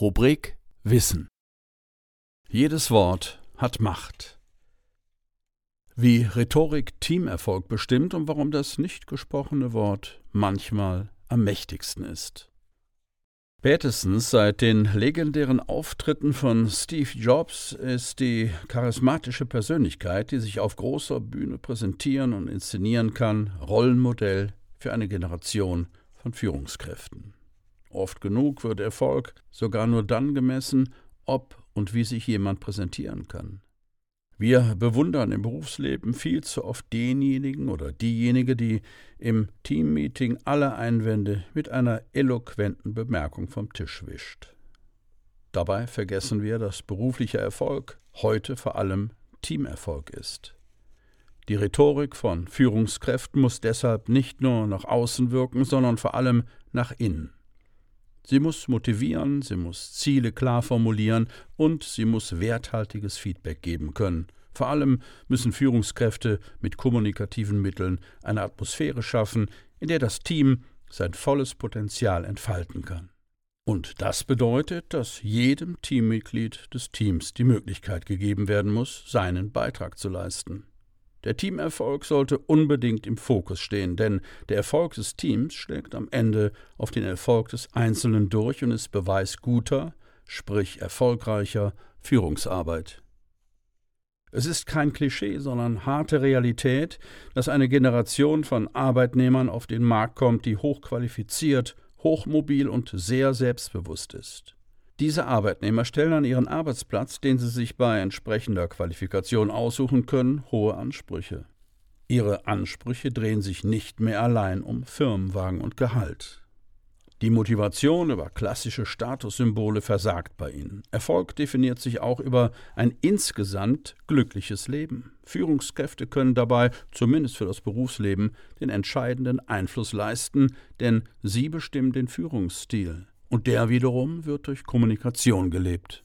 Rubrik Wissen. Jedes Wort hat Macht. Wie Rhetorik Teamerfolg bestimmt und warum das nicht gesprochene Wort manchmal am mächtigsten ist. Spätestens seit den legendären Auftritten von Steve Jobs ist die charismatische Persönlichkeit, die sich auf großer Bühne präsentieren und inszenieren kann, Rollenmodell für eine Generation von Führungskräften. Oft genug wird Erfolg sogar nur dann gemessen, ob und wie sich jemand präsentieren kann. Wir bewundern im Berufsleben viel zu oft denjenigen oder diejenige, die im Teammeeting alle Einwände mit einer eloquenten Bemerkung vom Tisch wischt. Dabei vergessen wir, dass beruflicher Erfolg heute vor allem Teamerfolg ist. Die Rhetorik von Führungskräften muss deshalb nicht nur nach außen wirken, sondern vor allem nach innen. Sie muss motivieren, sie muss Ziele klar formulieren und sie muss werthaltiges Feedback geben können. Vor allem müssen Führungskräfte mit kommunikativen Mitteln eine Atmosphäre schaffen, in der das Team sein volles Potenzial entfalten kann. Und das bedeutet, dass jedem Teammitglied des Teams die Möglichkeit gegeben werden muss, seinen Beitrag zu leisten. Der Teamerfolg sollte unbedingt im Fokus stehen, denn der Erfolg des Teams schlägt am Ende auf den Erfolg des Einzelnen durch und ist Beweis guter, sprich erfolgreicher Führungsarbeit. Es ist kein Klischee, sondern harte Realität, dass eine Generation von Arbeitnehmern auf den Markt kommt, die hochqualifiziert, hochmobil und sehr selbstbewusst ist. Diese Arbeitnehmer stellen an ihren Arbeitsplatz, den sie sich bei entsprechender Qualifikation aussuchen können, hohe Ansprüche. Ihre Ansprüche drehen sich nicht mehr allein um Firmenwagen und Gehalt. Die Motivation über klassische Statussymbole versagt bei ihnen. Erfolg definiert sich auch über ein insgesamt glückliches Leben. Führungskräfte können dabei, zumindest für das Berufsleben, den entscheidenden Einfluss leisten, denn sie bestimmen den Führungsstil. Und der wiederum wird durch Kommunikation gelebt.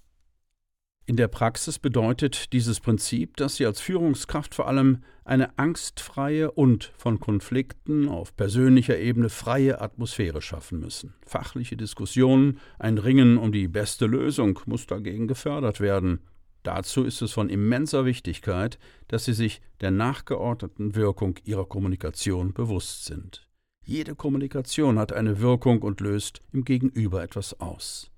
In der Praxis bedeutet dieses Prinzip, dass Sie als Führungskraft vor allem eine angstfreie und von Konflikten auf persönlicher Ebene freie Atmosphäre schaffen müssen. Fachliche Diskussionen, ein Ringen um die beste Lösung muss dagegen gefördert werden. Dazu ist es von immenser Wichtigkeit, dass Sie sich der nachgeordneten Wirkung Ihrer Kommunikation bewusst sind. Jede Kommunikation hat eine Wirkung und löst im Gegenüber etwas aus.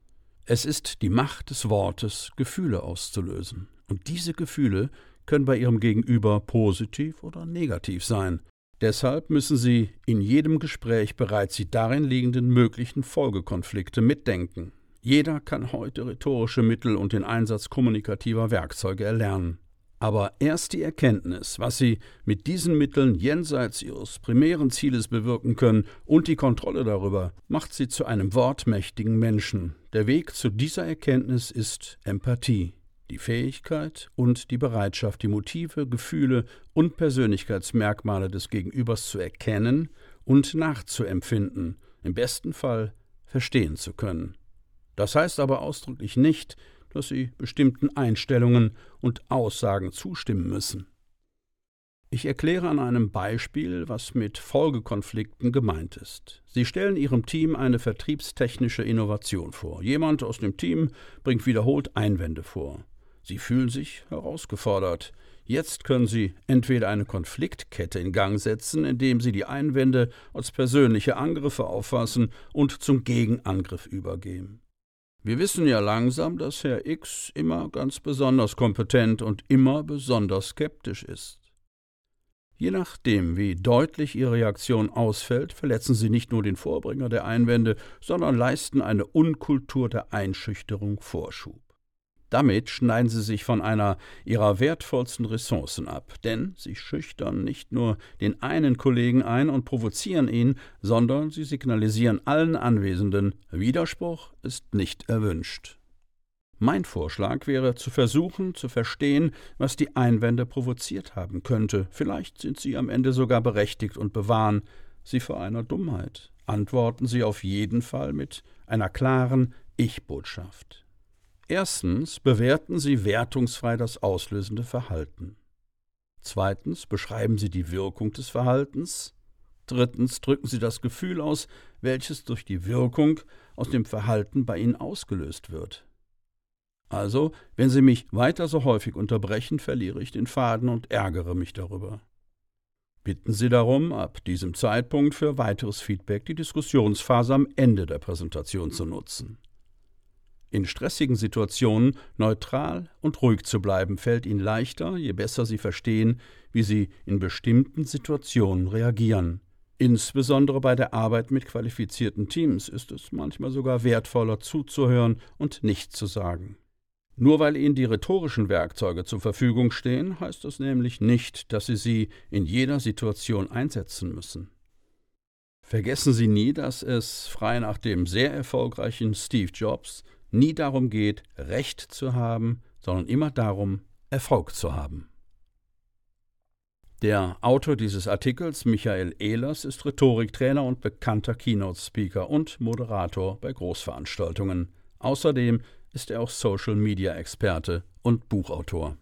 Es ist die Macht des Wortes, Gefühle auszulösen. Und diese Gefühle können bei ihrem Gegenüber positiv oder negativ sein. Deshalb müssen Sie in jedem Gespräch bereits die darin liegenden möglichen Folgekonflikte mitdenken. Jeder kann heute rhetorische Mittel und den Einsatz kommunikativer Werkzeuge erlernen. Aber erst die Erkenntnis, was sie mit diesen Mitteln jenseits ihres primären Zieles bewirken können und die Kontrolle darüber, macht sie zu einem wortmächtigen Menschen. Der Weg zu dieser Erkenntnis ist Empathie, die Fähigkeit und die Bereitschaft, die Motive, Gefühle und Persönlichkeitsmerkmale des Gegenübers zu erkennen und nachzuempfinden, im besten Fall verstehen zu können. Das heißt aber ausdrücklich nicht, dass sie bestimmten Einstellungen und Aussagen zustimmen müssen. Ich erkläre an einem Beispiel, was mit Folgekonflikten gemeint ist. Sie stellen Ihrem Team eine vertriebstechnische Innovation vor. Jemand aus dem Team bringt wiederholt Einwände vor. Sie fühlen sich herausgefordert. Jetzt können Sie entweder eine Konfliktkette in Gang setzen, indem Sie die Einwände als persönliche Angriffe auffassen und zum Gegenangriff übergehen. Wir wissen ja langsam, dass Herr X immer ganz besonders kompetent und immer besonders skeptisch ist. Je nachdem, wie deutlich Ihre Reaktion ausfällt, verletzen Sie nicht nur den Vorbringer der Einwände, sondern leisten eine Unkultur der Einschüchterung Vorschub. Damit schneiden sie sich von einer ihrer wertvollsten Ressourcen ab, denn sie schüchtern nicht nur den einen Kollegen ein und provozieren ihn, sondern sie signalisieren allen Anwesenden, Widerspruch ist nicht erwünscht. Mein Vorschlag wäre zu versuchen zu verstehen, was die Einwände provoziert haben könnte. Vielleicht sind sie am Ende sogar berechtigt und bewahren sie vor einer Dummheit. Antworten Sie auf jeden Fall mit einer klaren Ich-Botschaft. Erstens bewerten Sie wertungsfrei das auslösende Verhalten. Zweitens beschreiben Sie die Wirkung des Verhaltens. Drittens drücken Sie das Gefühl aus, welches durch die Wirkung aus dem Verhalten bei Ihnen ausgelöst wird. Also, wenn Sie mich weiter so häufig unterbrechen, verliere ich den Faden und ärgere mich darüber. Bitten Sie darum, ab diesem Zeitpunkt für weiteres Feedback die Diskussionsphase am Ende der Präsentation zu nutzen. In stressigen Situationen neutral und ruhig zu bleiben, fällt Ihnen leichter, je besser Sie verstehen, wie Sie in bestimmten Situationen reagieren. Insbesondere bei der Arbeit mit qualifizierten Teams ist es manchmal sogar wertvoller zuzuhören und nichts zu sagen. Nur weil Ihnen die rhetorischen Werkzeuge zur Verfügung stehen, heißt das nämlich nicht, dass Sie sie in jeder Situation einsetzen müssen. Vergessen Sie nie, dass es, frei nach dem sehr erfolgreichen Steve Jobs, nie darum geht, Recht zu haben, sondern immer darum, Erfolg zu haben. Der Autor dieses Artikels, Michael Ehlers, ist Rhetoriktrainer und bekannter Keynote-Speaker und Moderator bei Großveranstaltungen. Außerdem ist er auch Social-Media-Experte und Buchautor.